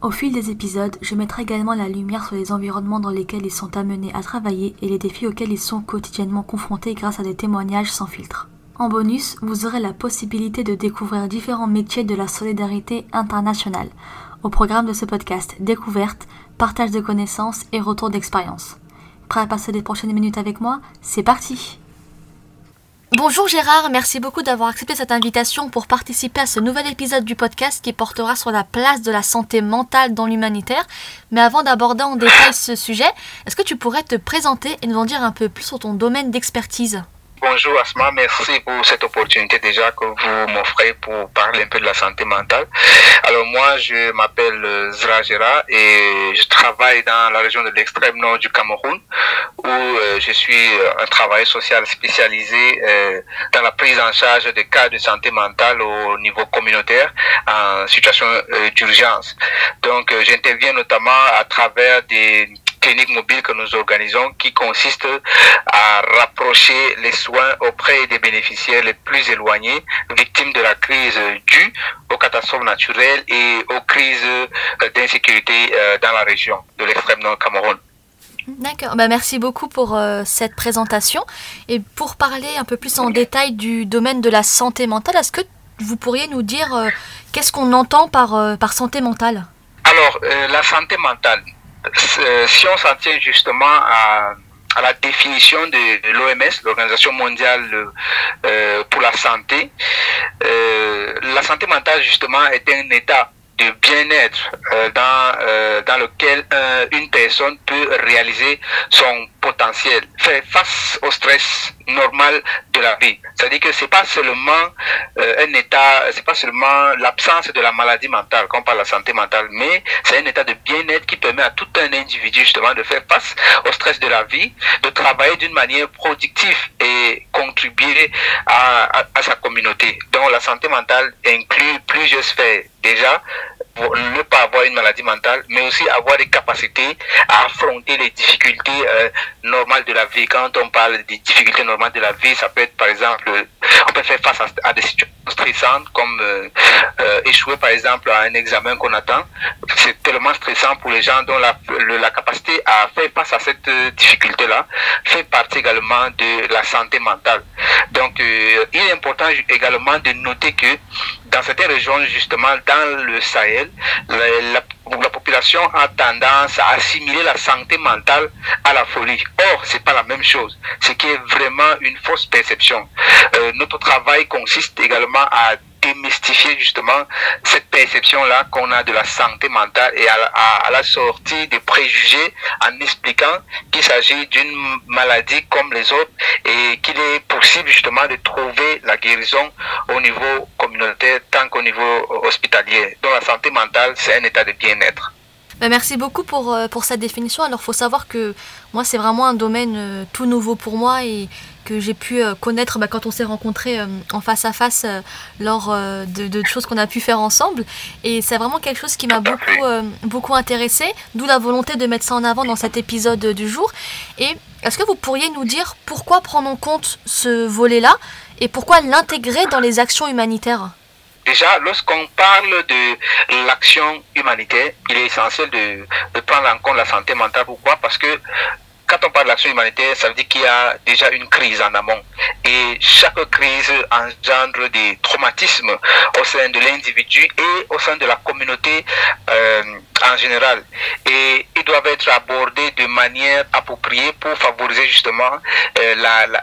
Au fil des épisodes, je mettrai également la lumière sur les environnements dans lesquels ils sont amenés à travailler et les défis auxquels ils sont quotidiennement confrontés grâce à des témoignages sans filtre. En bonus, vous aurez la possibilité de découvrir différents métiers de la solidarité internationale. Au programme de ce podcast, découverte, partage de connaissances et retour d'expérience. Prêt à passer les prochaines minutes avec moi? C'est parti Bonjour Gérard, merci beaucoup d'avoir accepté cette invitation pour participer à ce nouvel épisode du podcast qui portera sur la place de la santé mentale dans l'humanitaire. Mais avant d'aborder en détail ce sujet, est-ce que tu pourrais te présenter et nous en dire un peu plus sur ton domaine d'expertise? Bonjour Asma, merci pour cette opportunité déjà que vous m'offrez pour parler un peu de la santé mentale. Alors moi, je m'appelle euh, Zra Gera et je travaille dans la région de l'extrême nord du Cameroun où euh, je suis euh, un travailleur social spécialisé dans la prise en charge des cas de santé mentale au niveau communautaire en situation d'urgence. Donc j'interviens notamment à travers des clinique mobile que nous organisons qui consiste à rapprocher les soins auprès des bénéficiaires les plus éloignés, victimes de la crise due aux catastrophes naturelles et aux crises d'insécurité euh, dans la région de l'extrême nord Cameroun. D'accord, bah, merci beaucoup pour euh, cette présentation. Et pour parler un peu plus en détail du domaine de la santé mentale, est-ce que vous pourriez nous dire euh, qu'est-ce qu'on entend par, par santé mentale? Alors, la santé mentale, euh, si on s'en tient justement à, la définition de, l'OMS, l'Organisation mondiale euh, pour la santé, euh, la santé mentale justement est un état de bien-être dans, dans lequel une personne peut réaliser son potentiel, faire face au stress normal de la vie. C'est-à-dire que c'est pas seulement euh, un état, c'est pas seulement l'absence de la maladie mentale, quand on parle de la santé mentale, mais c'est un état de bien-être qui permet à tout un individu justement de faire face au stress de la vie, de travailler d'une manière productive et contribuer à, à sa communauté. Donc la santé mentale inclut plusieurs sphères. Déjà, ne pas avoir une maladie mentale, mais aussi avoir des capacités à affronter les difficultés euh, normales de la vie. Quand on parle des difficultés normales de la vie, ça peut être par exemple, on peut faire face à, des situations stressantes comme euh, euh, échouer par exemple à un examen qu'on attend. C'est tellement stressant pour les gens dont la, la capacité à faire face à cette difficulté-là fait partie également de la santé mentale. Donc, il est important également de noter que dans certaines régions, justement, dans le Sahel, la, population a tendance à assimiler la santé mentale à la folie. Or, c'est pas la même chose. Ce qui est vraiment une fausse perception. Euh, notre travail consiste également à démystifier justement cette perception-là qu'on a de la santé mentale et à, la sortie des préjugés en expliquant qu'il s'agit d'une maladie comme les autres et qu'il est possible justement de trouver la guérison au niveau communautaire tant qu'au niveau hospitalier. Donc la santé mentale, c'est un état de bien-être. Bah, merci beaucoup pour, euh, pour cette définition. Alors, il faut savoir que moi, c'est vraiment un domaine euh, tout nouveau pour moi et que j'ai pu euh, connaître bah, quand on s'est rencontrés en face à face lors de, choses qu'on a pu faire ensemble. Et c'est vraiment quelque chose qui m'a beaucoup, beaucoup intéressé, d'où la volonté de mettre ça en avant dans cet épisode du jour. Et est-ce que vous pourriez nous dire pourquoi prendre en compte ce volet-là et pourquoi l'intégrer dans les actions humanitaires? Déjà, lorsqu'on parle de l'action humanitaire, il est essentiel de, de, prendre en compte la santé mentale. Pourquoi? Parce que quand on parle de l'action humanitaire, ça veut dire qu'il y a déjà une crise en amont. Et chaque crise engendre des traumatismes au sein de l'individu et au sein de la communauté euh, en général. Et ils doivent être abordés de manière appropriée pour favoriser justement euh,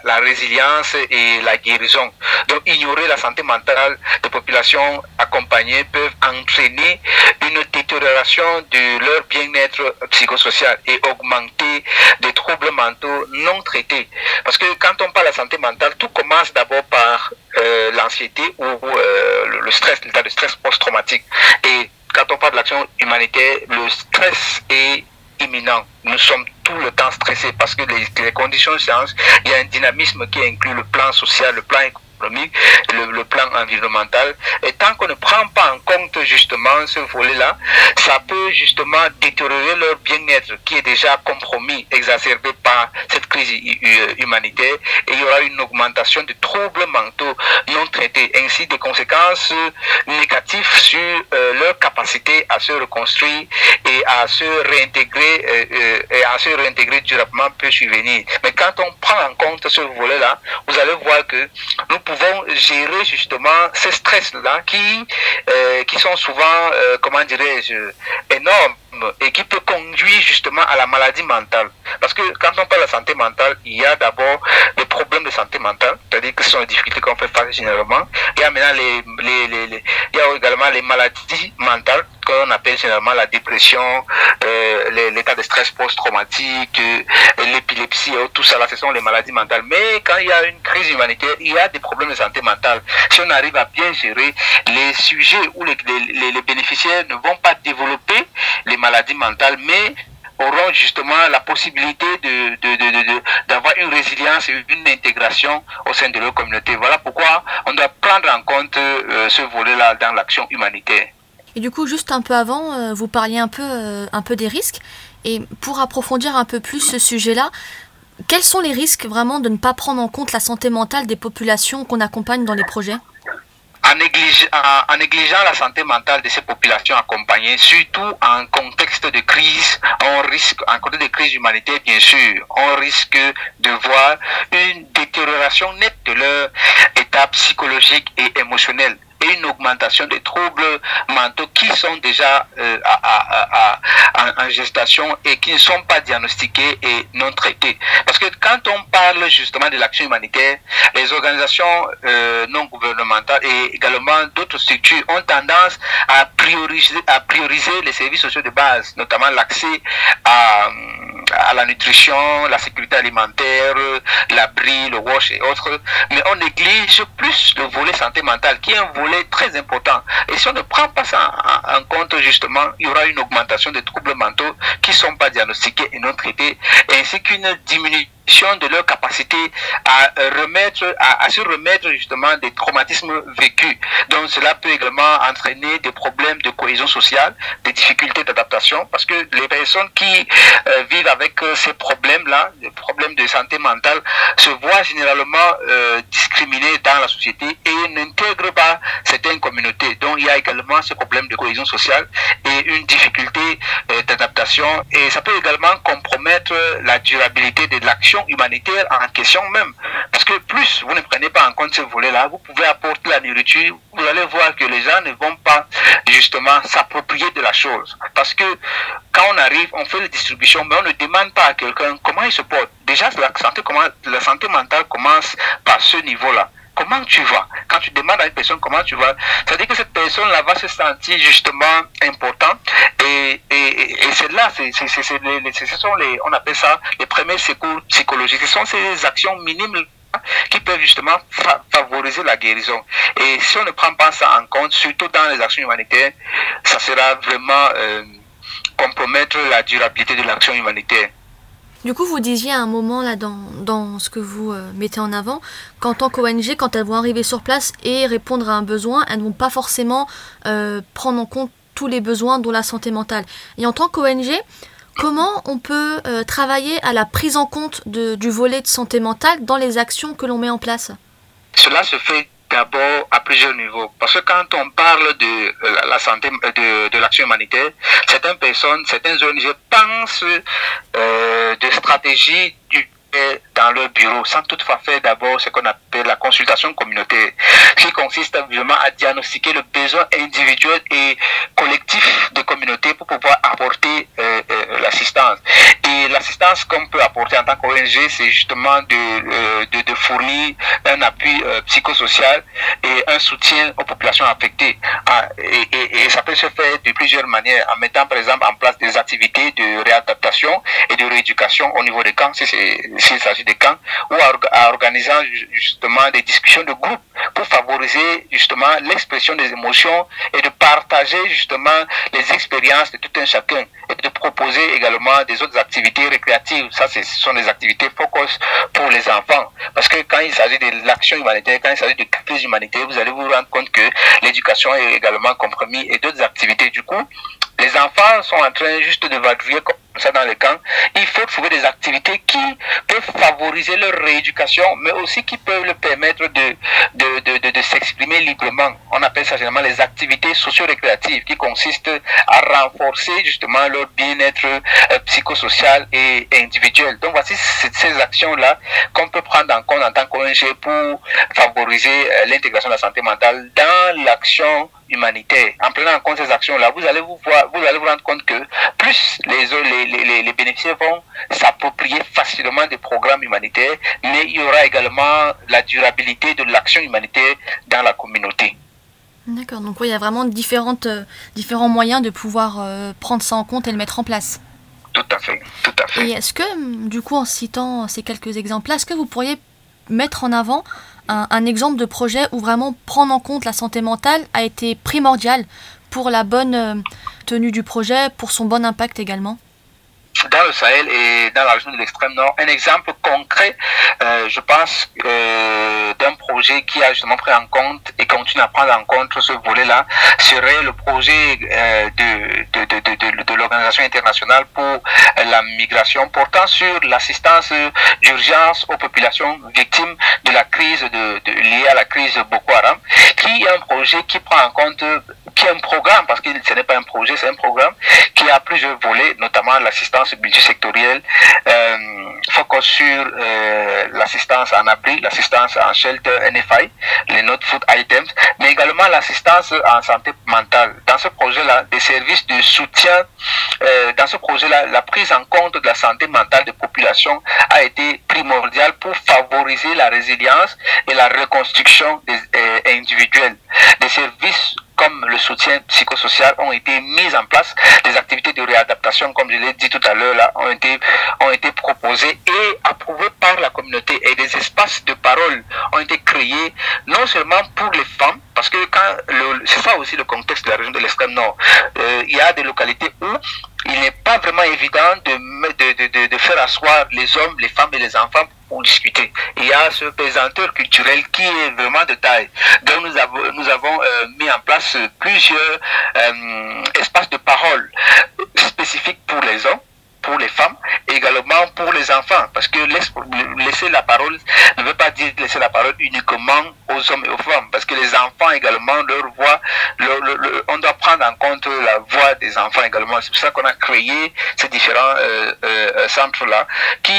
la, résilience et la guérison. Donc ignorer la santé mentale de populations accompagnées peuvent entraîner une détérioration de leur bien-être psychosocial et augmenter des troubles mentaux non traités. Parce que quand on parle de santé mentale, tout commence d'abord par euh, l'anxiété ou euh, le stress, l'état de stress post-traumatique. Et quand on parle de humanitaire, le stress est imminent. Nous sommes tout le temps stressés parce que les, conditions séance, il y a un dynamisme qui inclut le plan social, le plan économique le, le, plan environnemental. Et tant qu'on ne prend pas en compte justement ce volet-là, ça peut justement détériorer leur bien-être qui est déjà compromis, exacerbé par cette crise humanitaire. Et il y aura une augmentation de troubles mentaux non traités, ainsi des conséquences négatives sur euh, leur capacité à se reconstruire et à se réintégrer euh, euh, et à se réintégrer durablement peut survenir. Mais quand on prend en compte ce volet-là, vous allez voir que nous pouvons gérer justement ces stress-là qui, euh, qui sont souvent, euh, comment dirais-je, énormes et qui peut conduire justement à la maladie mentale. Parce que quand on parle de santé mentale, il y a d'abord des problèmes de santé mentale, c'est-à-dire que ce sont les difficultés qu'on fait face généralement. Il y a maintenant les, les, les, les il y a également les maladies mentales qu'on appelle généralement la dépression, euh, de stress post-traumatique, euh, l'épilepsie, tout ça là, ce sont les maladies mentales. Mais quand il y a une crise humanitaire, il y a des problèmes de santé mentale. Si on arrive à bien gérer les sujets où les, les, les bénéficiaires ne vont pas développer les maladies mentales, mais auront justement la possibilité d'avoir une résilience et une intégration au sein de leur communauté. Voilà pourquoi on doit prendre en compte euh, ce volet-là dans l'action humanitaire. Et du coup, juste un peu avant, euh, vous parliez euh, un peu des risques. Et pour approfondir un peu plus ce sujet-là, quels sont les risques vraiment de ne pas prendre en compte la santé mentale des populations qu'on accompagne dans les projets? En, négligeant la santé mentale de ces populations accompagnées, surtout en contexte de crise, on risque, en contexte de crise humanitaire bien sûr, on risque de voir une détérioration nette de leur état psychologique et émotionnel une augmentation des troubles mentaux qui sont déjà euh, en, gestation et qui ne sont pas diagnostiqués et non traités. Parce que quand on parle justement de l'action humanitaire, les organisations euh, non gouvernementales et également d'autres structures ont tendance à prioriser, à prioriser les services sociaux de base, notamment l'accès à à la nutrition, la sécurité alimentaire, l'abri, le wash et autres, mais on néglige plus le volet santé mentale, qui est un volet très important. Et si on ne prend pas ça en, compte, justement, il y aura une augmentation des troubles mentaux qui ne sont pas diagnostiqués et non traités, ainsi qu'une diminution de leur capacité à remettre, à, se remettre justement des traumatismes vécus. Donc cela peut également entraîner des problèmes de cohésion sociale, des difficultés d'adaptation, parce que les personnes qui euh, vivent avec euh, ces problèmes-là, des problèmes de santé mentale, se voient généralement euh, discriminées dans la société et n'intègrent pas certaines communautés. Donc il y a également ce problème de cohésion sociale et une difficulté d'adaptation. Et ça peut également compromettre la durabilité de l'action humanitaire en question même. Parce que plus vous ne prenez pas en compte ce volet-là, vous pouvez apporter la nourriture, vous allez voir que les gens ne vont pas justement s'approprier de la chose. Parce que quand on arrive, on fait la distribution, mais on ne demande pas à quelqu'un comment il se porte. Déjà, santé, la santé mentale commence par ce niveau-là comment tu vas? Quand tu demandes à une personne comment tu vas, ça veut dire que cette personne-là va se sentir justement important. Et, et, et c'est là, ce sont les, on appelle ça les premiers secours psychologiques. Ce sont ces actions minimes qui peuvent justement favoriser la guérison. Et si on ne prend pas ça en compte, surtout dans les actions humanitaires, ça sera vraiment euh, compromettre la durabilité de l'action humanitaire. Du coup, vous disiez à un moment là dans, dans ce que vous euh, mettez en avant qu'en tant qu'ONG, quand elles vont arriver sur place et répondre à un besoin, elles ne vont pas forcément euh, prendre en compte tous les besoins dont la santé mentale. Et en tant qu'ONG, comment on peut euh, travailler à la prise en compte du volet de santé mentale dans les actions que l'on met en place? Cela se fait d'abord à plusieurs niveaux. Parce que quand on parle de euh, la santé, de, de l'action humanitaire, certaines personnes, certaines ONG pensent euh, de stratégies du dans leur bureau sans toutefois faire d'abord ce qu'on appelle la consultation communautaire, qui consiste vraiment à diagnostiquer le besoin individuel et collectif de communauté pour pouvoir apporter euh, euh, l'assistance. Et l'assistance qu'on peut apporter en tant qu'ONG, c'est justement de, euh, de, de, fournir un appui psychosocial et un soutien aux populations affectées. Ah, et, ça peut se faire de plusieurs manières, en mettant par exemple en place des activités de réadaptation et de rééducation au niveau des camps, s'il s'agit des les camps ou en organisant justement des discussions de groupe pour favoriser justement l'expression des émotions et de partager justement les expériences de tout un chacun et de proposer également des autres activités récréatives. Ça, ce sont des activités focus pour les enfants. Parce que quand il s'agit de l'action humanitaire, quand il s'agit de crise humanitaire, vous allez vous rendre compte que l'éducation est également compromise et d'autres activités. Du coup, les enfants sont en train juste de vadrouiller ça dans les camps. Il faut trouver des activités qui peuvent favoriser leur rééducation, mais aussi qui peuvent leur permettre de, de, de, de, s'exprimer librement. On appelle ça généralement les activités socio-récréatives qui consistent à renforcer justement leur bien-être euh, psychosocial et individuel. Donc voici ces actions-là qu'on peut prendre en compte en tant qu'ONG pour favoriser euh, l'intégration de la santé mentale dans l'action humanitaire. En prenant en compte ces actions-là, vous allez vous voir, vous allez vous rendre compte que plus les, les, les, les bénéficiaires vont s'approprier facilement des programmes humanitaires, mais il y aura également la durabilité de l'action humanitaire dans la communauté. D'accord, donc oui, il y a vraiment différentes, euh, différents moyens de pouvoir euh, prendre ça en compte et le mettre en place. Tout à fait, tout à fait. Et est-ce que, du coup, en citant ces quelques exemples-là, est-ce que vous pourriez mettre en avant un, exemple de projet où vraiment prendre en compte la santé mentale a été primordial pour la bonne euh, tenue du projet, pour son bon impact également? Dans le Sahel et dans la région de l'extrême nord. Un exemple concret, euh, je pense, euh, d'un projet qui a justement pris en compte et continue à prendre en compte ce volet-là, serait le projet euh, de, de, de, de, de l'Organisation internationale pour la migration portant sur l'assistance d'urgence aux populations victimes de la crise de, liée à la crise Boko Haram, qui est un projet qui prend en compte qui est un programme, parce que ce n'est pas un projet, c'est un programme qui a plusieurs volets, notamment l'assistance multisectorielle, euh, focus sur euh, l'assistance en abri, l'assistance en shelter NFI, les not food items, mais également l'assistance en santé mentale. Dans ce projet-là, des services de soutien, euh, dans ce projet-là, la prise en compte de la santé mentale des populations a été primordiale pour favoriser la résilience et la reconstruction des, euh, individuelle. Des services comme le soutien psychosocial ont été mis en place. Des activités de réadaptation, comme je l'ai dit tout à l'heure, là, ont été, ont été proposées et approuvées par la communauté. Et des espaces de parole ont été créés, non seulement pour les femmes, parce que quand c'est ça aussi le contexte de la région de l'extrême nord. Euh, il y a des localités où il n'est pas vraiment évident de, de, de, asseoir les hommes, les femmes et les enfants pour discuter. Il y a ce pesanteur culturel qui est vraiment de taille. Donc nous avons, nous avons euh, mis en place plusieurs euh, espaces de parole spécifiques pour les hommes pour les femmes, également pour les enfants, parce que laisser la parole ne veut pas dire laisser la parole uniquement aux hommes et aux femmes, parce que les enfants également, leur voix, on doit prendre en compte la voix des enfants également. C'est pour ça qu'on a créé ces différents euh, euh, centres-là qui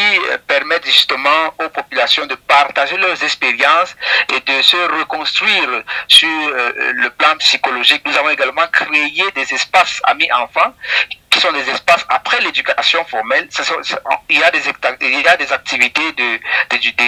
permettent justement aux populations de partager leurs expériences et de se reconstruire sur euh, le plan psychologique. Nous avons également créé des espaces amis enfants sont des espaces après l'éducation formelle. Il y a des, activités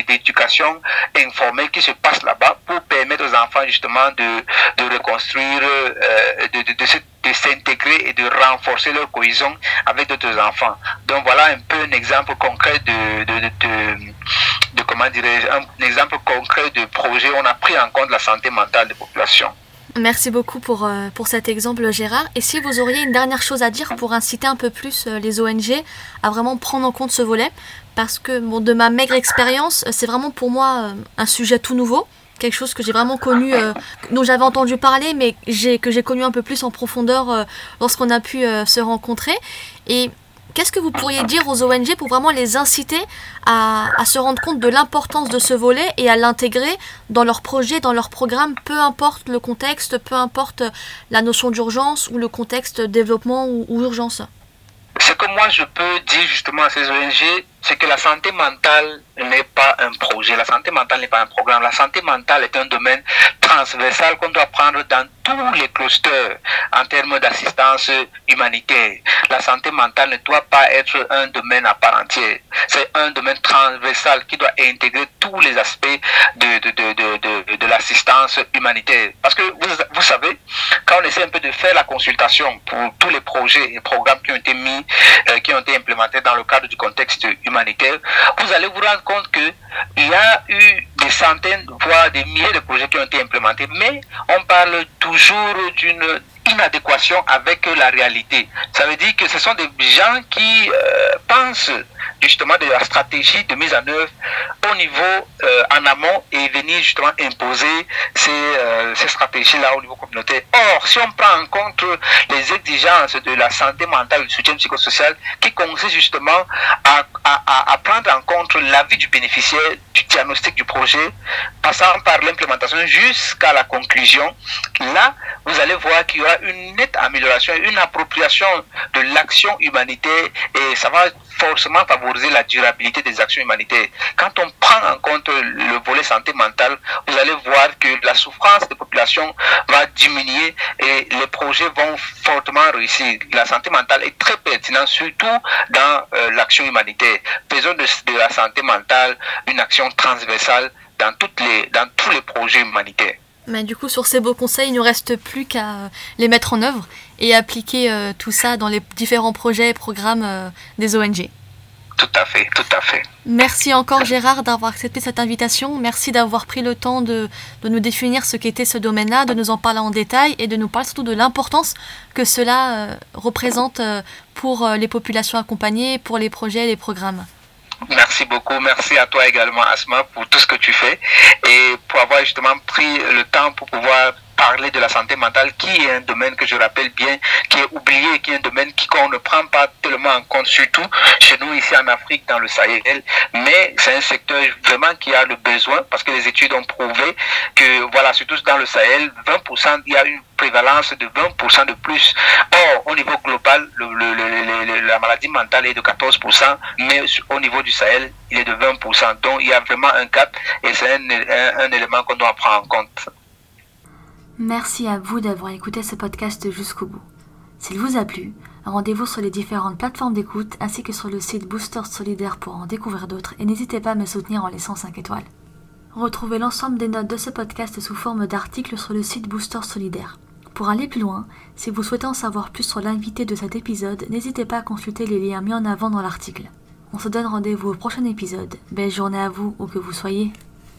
d'éducation de, informelle qui se passent là-bas pour permettre aux enfants justement de, de reconstruire, euh, de, de, s'intégrer et de renforcer leur cohésion avec d'autres enfants. Donc voilà un peu un exemple concret de, de, comment dirais un exemple concret de projet où on a pris en compte la santé mentale des populations. Merci beaucoup pour, euh, pour cet exemple, Gérard. Et si vous auriez une dernière chose à dire pour inciter un peu plus euh, les ONG à vraiment prendre en compte ce volet, parce que bon, de ma maigre expérience, c'est vraiment pour moi euh, un sujet tout nouveau, quelque chose que j'ai vraiment connu, dont j'avais entendu parler, mais que j'ai connu un peu plus en profondeur lorsqu'on a pu se rencontrer. Et Qu'est-ce que vous pourriez dire aux ONG pour vraiment les inciter à, se rendre compte de l'importance de ce volet et à l'intégrer dans leurs projets, dans leurs programmes, peu importe le contexte, peu importe la notion d'urgence ou le contexte développement ou, ou urgence? Ce que moi je peux dire justement à ces ONG, c'est que la santé mentale n'est pas un projet, la santé mentale n'est pas un programme, la santé mentale est un domaine transversal qu'on doit prendre dans tous les clusters en termes d'assistance humanitaire. La santé mentale ne doit pas être un domaine à part entière. C'est un domaine transversal qui doit intégrer tous les aspects de, de, de, de, de l'assistance humanitaire. Parce que vous, vous savez, quand on essaie un peu de faire la consultation pour tous les projets et programmes qui ont été mis, euh, qui ont été implémentés dans le cadre du contexte humanitaire, vous allez vous rendre compte que il y a eu des centaines, voire des milliers de projets qui ont été implémentés, mais on parle toujours d'une inadéquation avec la réalité. Ça veut dire que ce sont des gens qui euh, pensent justement de la stratégie de mise en œuvre au niveau euh, en amont et venir justement imposer ces, euh, ces stratégies-là au niveau communautaire. Or, si on prend en compte les exigences de la santé mentale, du soutien psychosocial, qui consiste justement à, à, à prendre en compte l'avis du bénéficiaire du diagnostic du projet, passant par l'implémentation jusqu'à la conclusion, là, vous allez voir qu'il y aura une nette amélioration, une appropriation de l'action humanitaire et ça va forcément favoriser la durabilité des actions humanitaires. Quand on prend en compte le volet santé mentale, vous allez voir que la souffrance des populations va diminuer et les projets vont fortement réussir. La santé mentale est très pertinente, surtout dans euh, l'action humanitaire. Faisons de, la santé mentale une action transversale dans, dans tous les projets humanitaires. Mais du coup, sur ces beaux conseils, il ne nous reste plus qu'à euh, les mettre en œuvre et appliquer euh, tout ça dans les différents projets et programmes euh, des ONG. Tout à fait, tout à fait. Merci encore Gérard d'avoir accepté cette invitation. Merci d'avoir pris le temps de, de nous définir ce qu'était ce domaine-là, de nous en parler en détail et de nous parler surtout de l'importance que cela euh, représente pour les populations accompagnées, pour les projets et les programmes. Merci beaucoup. Merci à toi également, Asma, pour tout ce que tu fais et pour avoir justement pris le temps pour pouvoir parler de la santé mentale, qui est un domaine que je rappelle bien, qui est oublié, qui est un domaine qu'on ne prend pas tellement en compte, surtout chez nous ici en Afrique, dans le Sahel. Mais c'est un secteur vraiment qui a le besoin, parce que les études ont prouvé que, voilà, surtout dans le Sahel, 20%, il y a une prévalence de 20% de plus. Or, au niveau global, la maladie mentale est de 14%, mais au niveau du Sahel, il est de 20%. Donc, il y a vraiment un gap et c'est un, un élément qu'on doit prendre en compte. Merci à vous d'avoir écouté ce podcast jusqu'au bout. S'il vous a plu, rendez-vous sur les différentes plateformes d'écoute ainsi que sur le site Booster Solidaire pour en découvrir d'autres et n'hésitez pas à me soutenir en laissant 5 étoiles. Retrouvez l'ensemble des notes de ce podcast sous forme d'articles sur le site Booster Solidaire. Pour aller plus loin, si vous souhaitez en savoir plus sur l'invité de cet épisode, n'hésitez pas à consulter les liens mis en avant dans l'article. On se donne rendez-vous au prochain épisode. Belle journée à vous où que vous soyez.